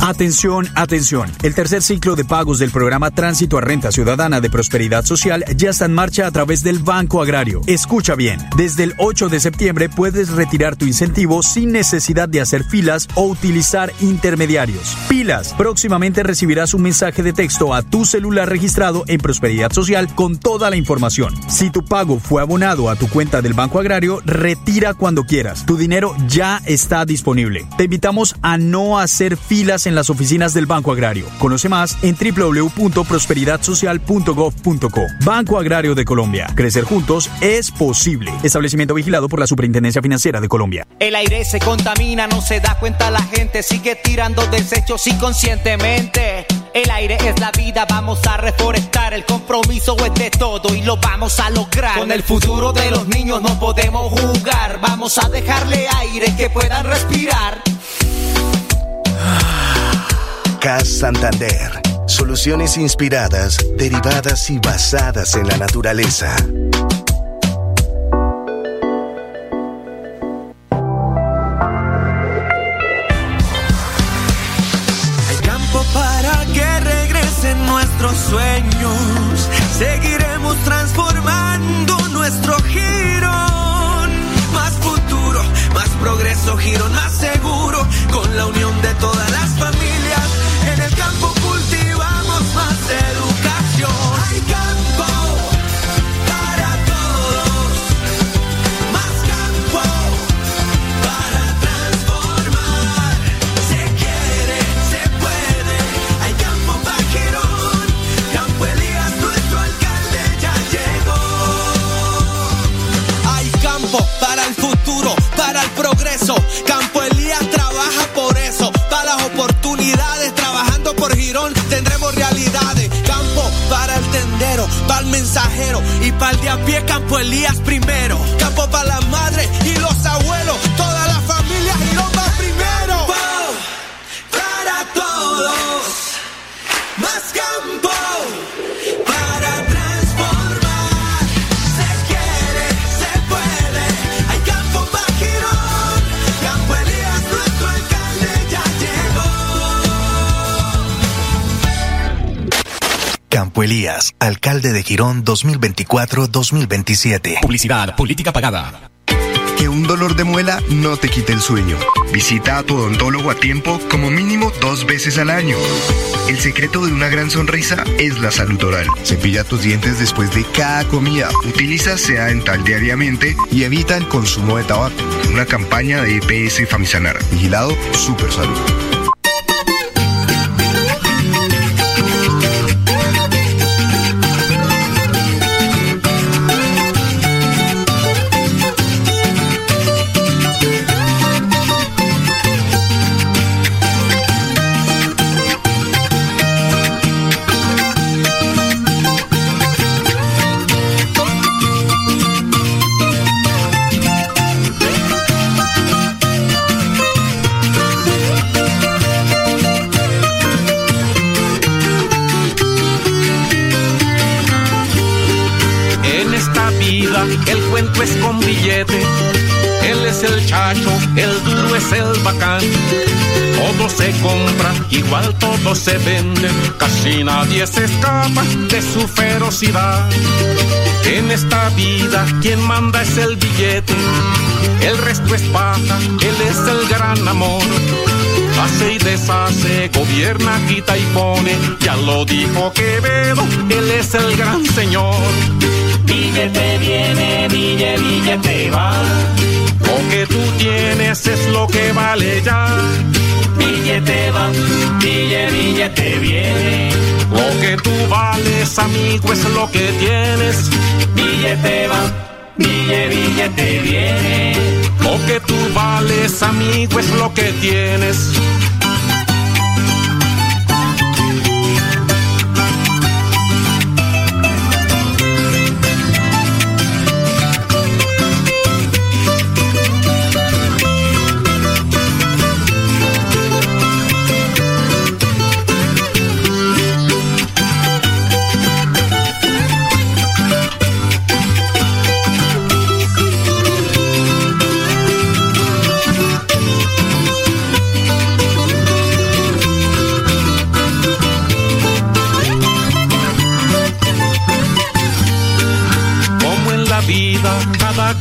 Atención, atención. El tercer ciclo de pagos del programa Tránsito a Renta Ciudadana de Prosperidad Social ya está en marcha a través del Banco Agrario. Escucha bien, desde el 8 de septiembre puedes retirar tu incentivo sin necesidad de hacer filas o utilizar intermediarios. Pilas, próximamente recibirás un mensaje de texto a tu celular registrado en Prosperidad Social con toda la información. Si tu pago fue abonado a tu cuenta del Banco Agrario, retira cuando quieras. Tu dinero ya está disponible. Te invitamos a no hacer filas en las oficinas del Banco Agrario. Conoce más en www.prosperidadsocial.gov.co. Banco Agrario de Colombia. Crecer juntos es posible. Establecimiento vigilado por la Superintendencia Financiera de Colombia. El aire se contamina, no se da cuenta la gente, sigue tirando desechos inconscientemente. El aire es la vida, vamos a reforestar. El compromiso es de todo y lo vamos a lograr. Con el futuro de los niños no podemos jugar. Vamos a dejarle aire que puedan respirar. CAS Santander. Soluciones inspiradas, derivadas y basadas en la naturaleza. Hay campo para que regresen nuestros sueños. Seguiremos transformando nuestro girón. Más futuro, más progreso, girón más seguro. Con la unión de todas las familias. Mensajero y para el de a pie, Campo Elías primero. Campo para las Elías, alcalde de Girón 2024-2027. Publicidad, política pagada. Que un dolor de muela no te quite el sueño. Visita a tu odontólogo a tiempo como mínimo dos veces al año. El secreto de una gran sonrisa es la salud oral. Cepilla tus dientes después de cada comida. Utiliza sea dental diariamente y evita el consumo de tabaco. Una campaña de EPS Famisanar. Vigilado Super Salud. Es con billete. Él es el chacho, el duro es el bacán. Todo se compra, igual todo se vende. Casi nadie se escapa de su ferocidad. En esta vida quien manda es el billete. El resto es paja, él es el gran amor. Hace y deshace, gobierna, quita y pone. Ya lo dijo Quevedo, él es el gran señor. Billete viene, billete, billete va. Lo que tú tienes es lo que vale ya. Billete va, billete, billete viene. Lo que tú vales, amigo, es lo que tienes. Billete va, billete, billete viene. Lo que tú vales, amigo, es lo que tienes.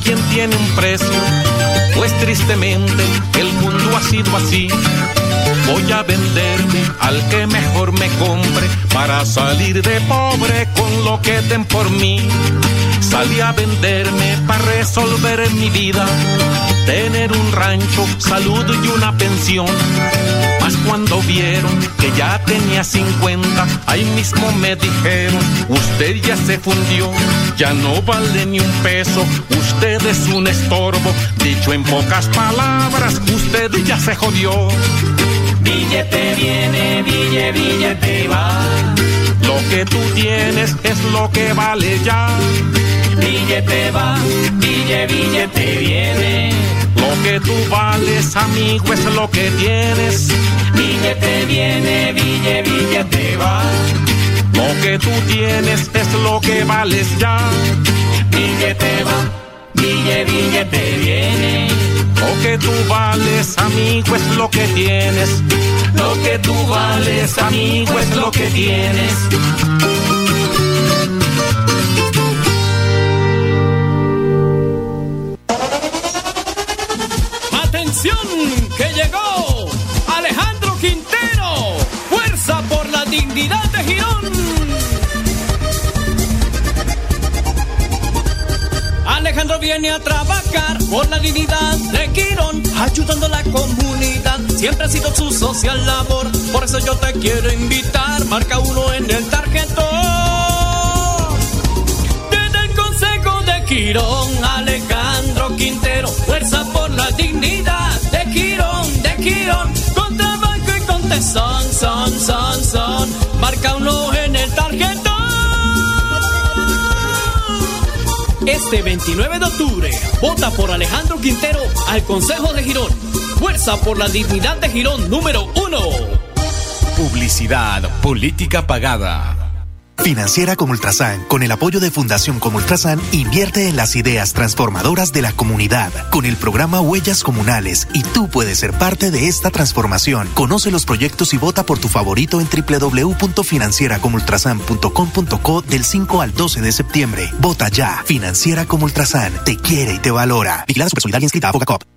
Quien tiene un precio, pues tristemente el mundo ha sido así. Voy a venderme al que mejor me compre para salir de pobre con lo que den por mí. Salí a venderme para resolver mi vida, tener un rancho, salud y una pensión cuando vieron que ya tenía 50, ahí mismo me dijeron, usted ya se fundió, ya no vale ni un peso, usted es un estorbo, dicho en pocas palabras, usted ya se jodió. Billete viene, billete, billete va. Lo que tú tienes es lo que vale ya. Billete va, billete, billete viene. Lo que tú vales, amigo, es lo que tienes. Billete viene, billete, billete va. Lo que tú tienes es lo que vales ya. Billete va, billete, billete viene. Lo que tú vales, amigo, es lo que tienes. Lo que tú vales, amigo, es lo que tienes. Que llegó Alejandro Quintero, fuerza por la dignidad de Girón. Alejandro viene a trabajar por la dignidad de Girón, ayudando a la comunidad. Siempre ha sido su social labor, por eso yo te quiero invitar. Marca uno en el tarjetón. Desde el Consejo de Quirón, Alejandro Quintero, fuerza por la dignidad con trabajo y con son, son, son. Marca uno en el tarjetón. Este 29 de octubre, vota por Alejandro Quintero al Consejo de Girón. Fuerza por la dignidad de Girón número uno. Publicidad, política pagada. Financiera como Ultrasan, con el apoyo de Fundación como Ultrasan, invierte en las ideas transformadoras de la comunidad con el programa Huellas Comunales y tú puedes ser parte de esta transformación. Conoce los proyectos y vota por tu favorito en www.financieracomultrasan.com.co del 5 al 12 de septiembre. Vota ya. Financiera como Ultrasan te quiere y te valora. Vigilada Super inscrita a.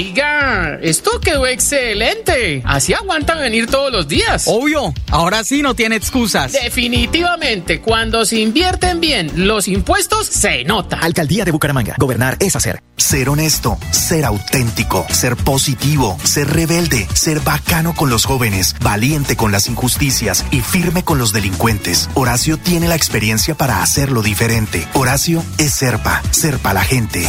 Oiga, esto quedó excelente. Así aguantan venir todos los días. Obvio, ahora sí no tiene excusas. Definitivamente, cuando se invierten bien los impuestos, se nota. Alcaldía de Bucaramanga. Gobernar es hacer. Ser honesto, ser auténtico, ser positivo, ser rebelde, ser bacano con los jóvenes, valiente con las injusticias y firme con los delincuentes. Horacio tiene la experiencia para hacerlo diferente. Horacio es Serpa, Serpa la gente.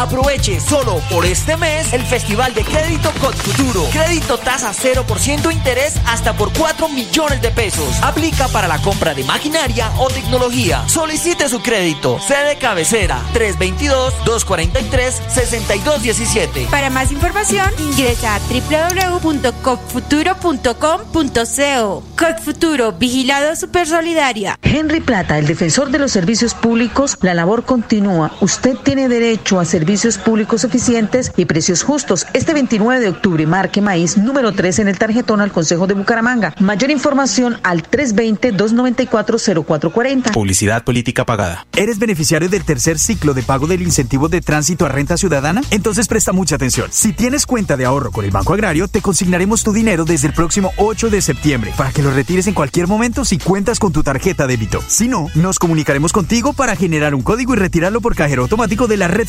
Aproveche solo por este mes el Festival de Crédito Cod Futuro. Crédito tasa 0% interés hasta por 4 millones de pesos. Aplica para la compra de maquinaria o tecnología. Solicite su crédito. Sede cabecera 322-243-6217. Para más información, ingresa a www.codfuturo.com.co. Codfuturo, Vigilado Super Solidaria. Henry Plata, el defensor de los servicios públicos, la labor continúa. Usted tiene derecho a servicios públicos eficientes y precios justos. Este 29 de octubre, marque maíz número 3 en el tarjetón al Consejo de Bucaramanga. Mayor información al 320-294-0440. Publicidad política pagada. ¿Eres beneficiario del tercer ciclo de pago del incentivo de tránsito a renta ciudadana? Entonces presta mucha atención. Si tienes cuenta de ahorro con el Banco Agrario, te consignaremos tu dinero desde el próximo 8 de septiembre para que lo retires en cualquier momento si cuentas con tu tarjeta débito. Si no, nos comunicaremos contigo para generar un código y retirarlo por cajero automático de la red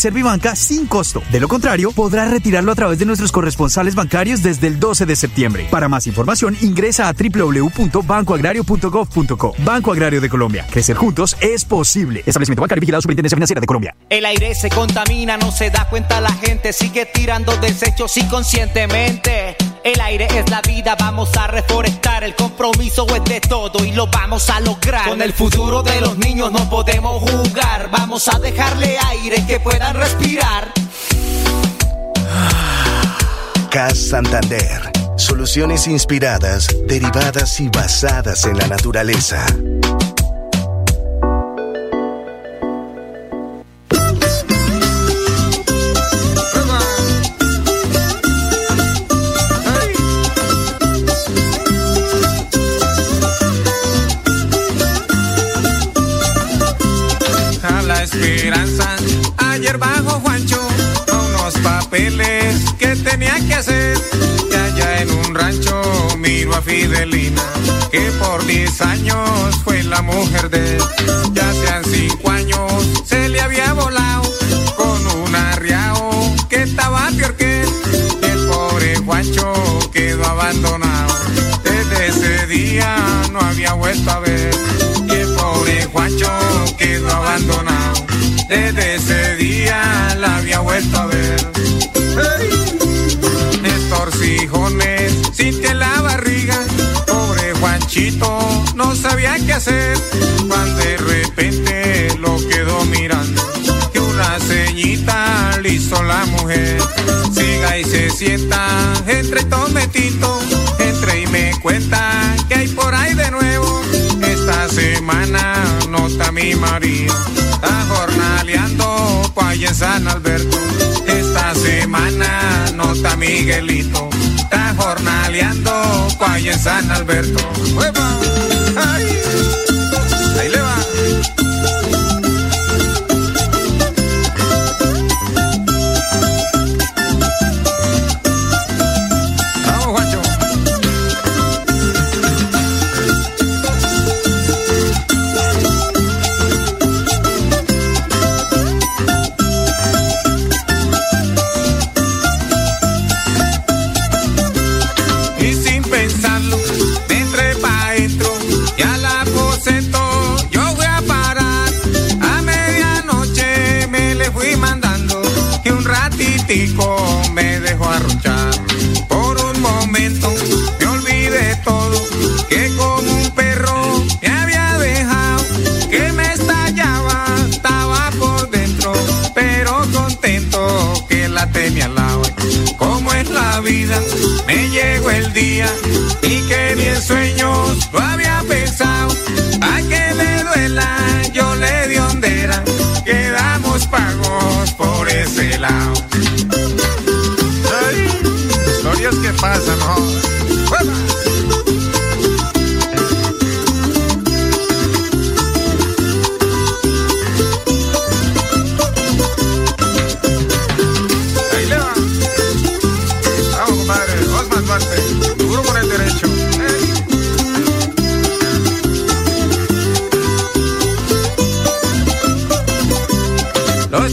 Sin costo. De lo contrario, podrás retirarlo a través de nuestros corresponsales bancarios desde el 12 de septiembre. Para más información, ingresa a www.bancoagrario.gov.co. Banco Agrario de Colombia. Crecer juntos es posible. Establecimiento bancario vigilado Superintendencia Financiera de Colombia. El aire se contamina, no se da cuenta la gente, sigue tirando desechos inconscientemente. El aire es la vida, vamos a reforestar. El compromiso es de todo y lo vamos a lograr. Con el futuro de los niños no podemos jugar. Vamos a dejarle aire que puedan respirar. CAS Santander. Soluciones inspiradas, derivadas y basadas en la naturaleza. Y allá en un rancho miro a Fidelina, que por 10 años fue la mujer de él. Ya sean 5 años, se le había volado con un arriao que estaba peor que él. El pobre Juancho quedó abandonado. Desde ese día no había vuelto a ver. Y el pobre Juancho quedó abandonado. Desde ese día la había vuelto a ver. Juanchito no sabía qué hacer. Cuando de repente lo quedó mirando. Que una ceñita le hizo la mujer. Siga y se sienta entre tometito. Entre y me cuenta que hay por ahí de nuevo. Esta semana nota mi marido. Está jornaleando pa' allá en San Alberto. Esta semana nota Miguelito. Está jornaleando allá en San Alberto. Pensarlo, me entré pa' adentro y al aposento yo voy a parar. A medianoche me le fui mandando y un ratitico y que ni en sueños lo había pensado. A que me duela, yo le di hondera, quedamos pagos por ese lado. Ay, historias que pasan, ¿no?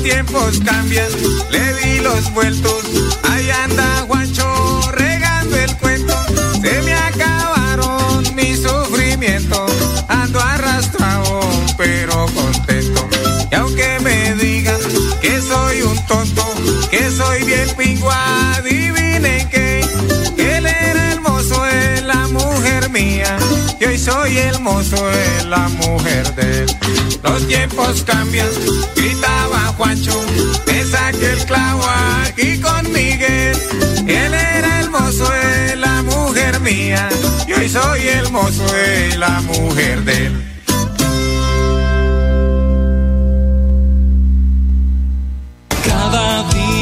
Tiempos cambian, le di los vueltos. Ahí anda Juancho regando el cuento. Se me acabaron mis sufrimientos. Ando arrastrado, pero contento. Y aunque me digan que soy un tonto, hermoso es la mujer de él. Los tiempos cambian, gritaba Juancho, me saqué el clavo aquí con Miguel. Él era hermoso es la mujer mía, y hoy soy hermoso es la mujer de él. Cada día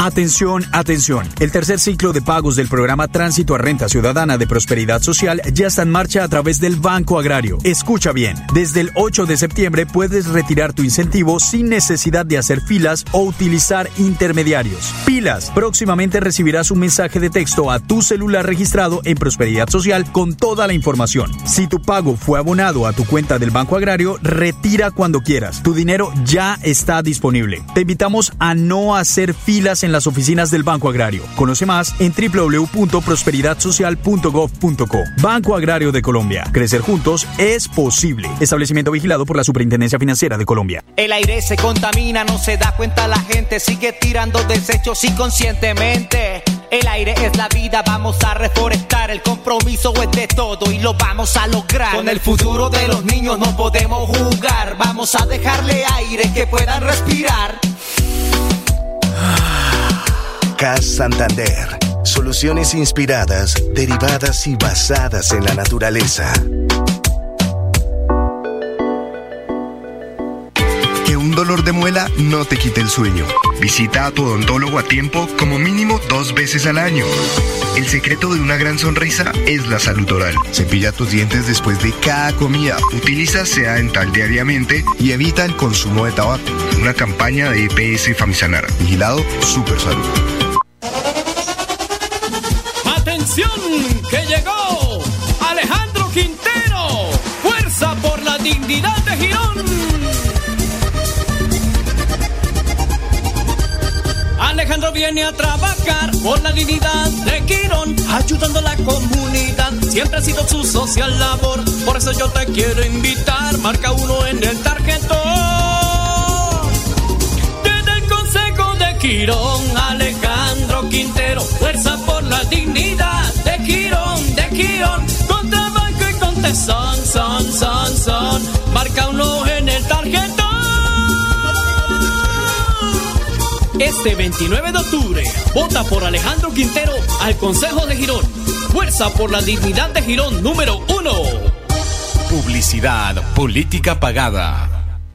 Atención, atención. El tercer ciclo de pagos del programa Tránsito a Renta Ciudadana de Prosperidad Social ya está en marcha a través del Banco Agrario. Escucha bien, desde el 8 de septiembre puedes retirar tu incentivo sin necesidad de hacer filas o utilizar intermediarios. Pilas, próximamente recibirás un mensaje de texto a tu celular registrado en Prosperidad Social con toda la información. Si tu pago fue abonado a tu cuenta del Banco Agrario, retira cuando quieras. Tu dinero ya está disponible. Te invitamos a no hacer filas en las oficinas del Banco Agrario. Conoce más en www.prosperidadsocial.gov.co. Banco Agrario de Colombia. Crecer juntos es posible. Establecimiento vigilado por la Superintendencia Financiera de Colombia. El aire se contamina, no se da cuenta la gente, sigue tirando desechos inconscientemente. El aire es la vida, vamos a reforestar. El compromiso es de todo y lo vamos a lograr. Con el futuro de los niños no podemos jugar. Vamos a dejarle aire que puedan respirar. CAS Santander. Soluciones inspiradas, derivadas y basadas en la naturaleza. Que un dolor de muela no te quite el sueño. Visita a tu odontólogo a tiempo como mínimo dos veces al año. El secreto de una gran sonrisa es la salud oral. Cepilla tus dientes después de cada comida. Utiliza sea dental diariamente y evita el consumo de tabaco. Una campaña de EPS Famisanar. Vigilado Super Salud. Llegó! Alejandro Quintero. Fuerza por la dignidad de Girón. Alejandro viene a trabajar por la dignidad de Quirón, ayudando a la comunidad. Siempre ha sido su social labor. Por eso yo te quiero invitar. Marca uno en el tarjetón. Desde el Consejo de Quirón, Alejandro Quintero. Fuerza por la dignidad son, son, son. Marca uno en el tarjetón. Este 29 de octubre, vota por Alejandro Quintero al Consejo de Girón. Fuerza por la dignidad de Girón número uno. Publicidad, política pagada.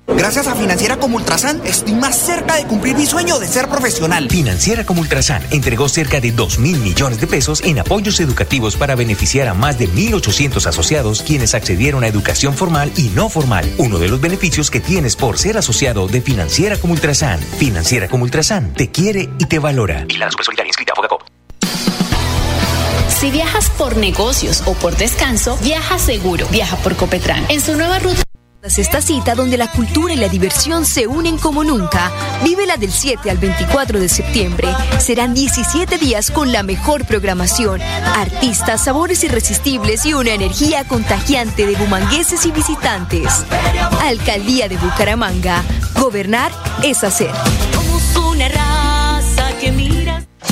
Gracias a Financiera como Ultrasan, estoy más cerca de cumplir mi sueño de ser profesional. Financiera como Ultrasan entregó cerca de 2 mil millones de pesos en apoyos educativos para beneficiar a más de 1.800 asociados quienes accedieron a educación formal y no formal. Uno de los beneficios que tienes por ser asociado de Financiera como Ultrasan. Financiera como Ultrasan te quiere y te valora. Y la Solidaria inscrita a Fogacop. Si viajas por negocios o por descanso, viaja seguro. Viaja por Copetran. En su nueva ruta. Esta cita donde la cultura y la diversión se unen como nunca. Vívela del 7 al 24 de septiembre. Serán 17 días con la mejor programación, artistas, sabores irresistibles y una energía contagiante de bumangueses y visitantes. Alcaldía de Bucaramanga. Gobernar es hacer. Somos una raza que.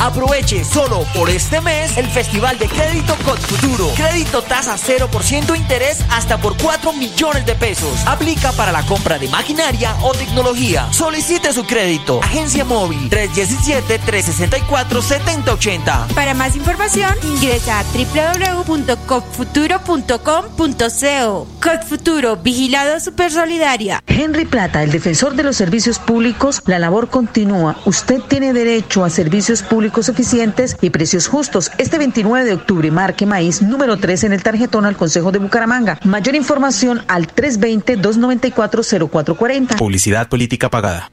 Aproveche solo por este mes el Festival de Crédito Cod Futuro. Crédito tasa 0% interés hasta por 4 millones de pesos. Aplica para la compra de maquinaria o tecnología. Solicite su crédito. Agencia móvil 317-364-7080. Para más información, ingresa a www.copfuturo.com.co. Codfuturo, Vigilado Supersolidaria. Henry Plata, el defensor de los servicios públicos, la labor continúa. Usted tiene derecho a servicios públicos públicos y precios justos. Este 29 de octubre, marque maíz número 3 en el tarjetón al Consejo de Bucaramanga. Mayor información al 320-294-0440. Publicidad política pagada.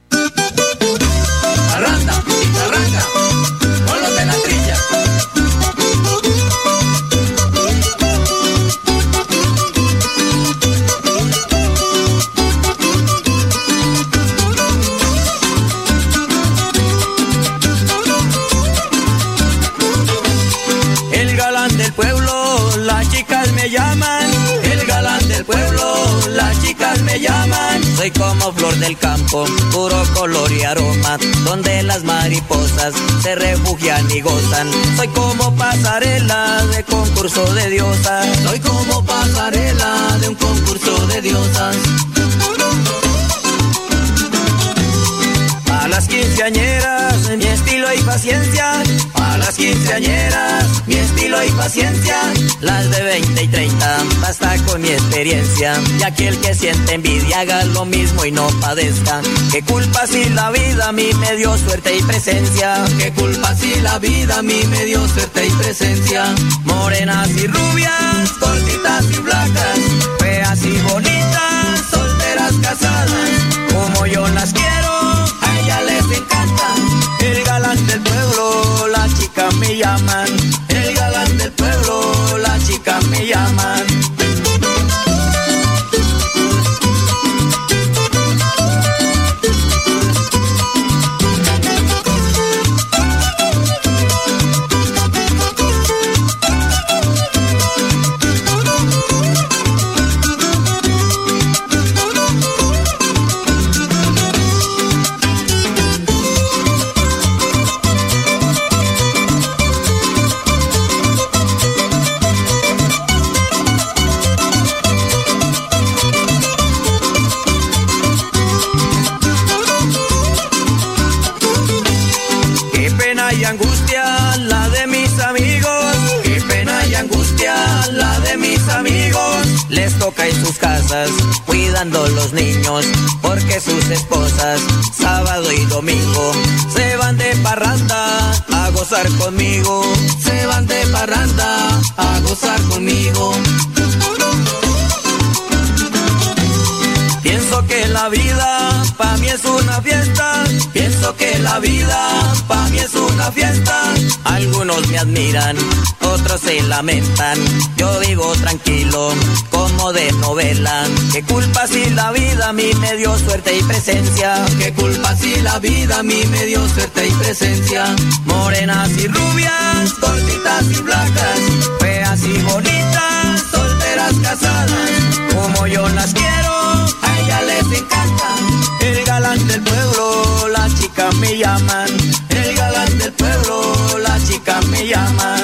Se refugian y gozan. Soy como pasarela de concurso de diosas. Soy como pasarela de un concurso de diosas. Quinceañeras, mi estilo y paciencia. A las quinceañeras, mi estilo y paciencia. Las de 20 y 30, basta con mi experiencia. Y aquel que siente envidia haga lo mismo y no padezca. ¿Qué culpa si la vida a mí me dio suerte y presencia? ¿Qué culpa si la vida a mí me dio suerte y presencia? Morenas y rubias, cortitas y blancas, feas y bonitas, solteras casadas, como yo las quiero El galán del pueblo, la chica me llaman. El galán del pueblo, la chica me llaman. Sábado y domingo, se van de parranda a gozar conmigo, se van de parranda a gozar conmigo. Pienso que la vida pa' mí es una fiesta. Pienso que la vida pa' mí es una fiesta. Algunos me admiran, otros se lamentan. Yo vivo tranquilo, como de novela. ¿Qué culpa si la vida a mí me dio suerte y presencia? ¿Qué culpa si la vida a mí me dio suerte y presencia? Morenas y rubias, cortitas y blancas, feas y bonitas, solteras casadas, como yo las quiero, a ella les encanta. El galán del pueblo, la chica me llaman. El galán del pueblo, la chica me llaman.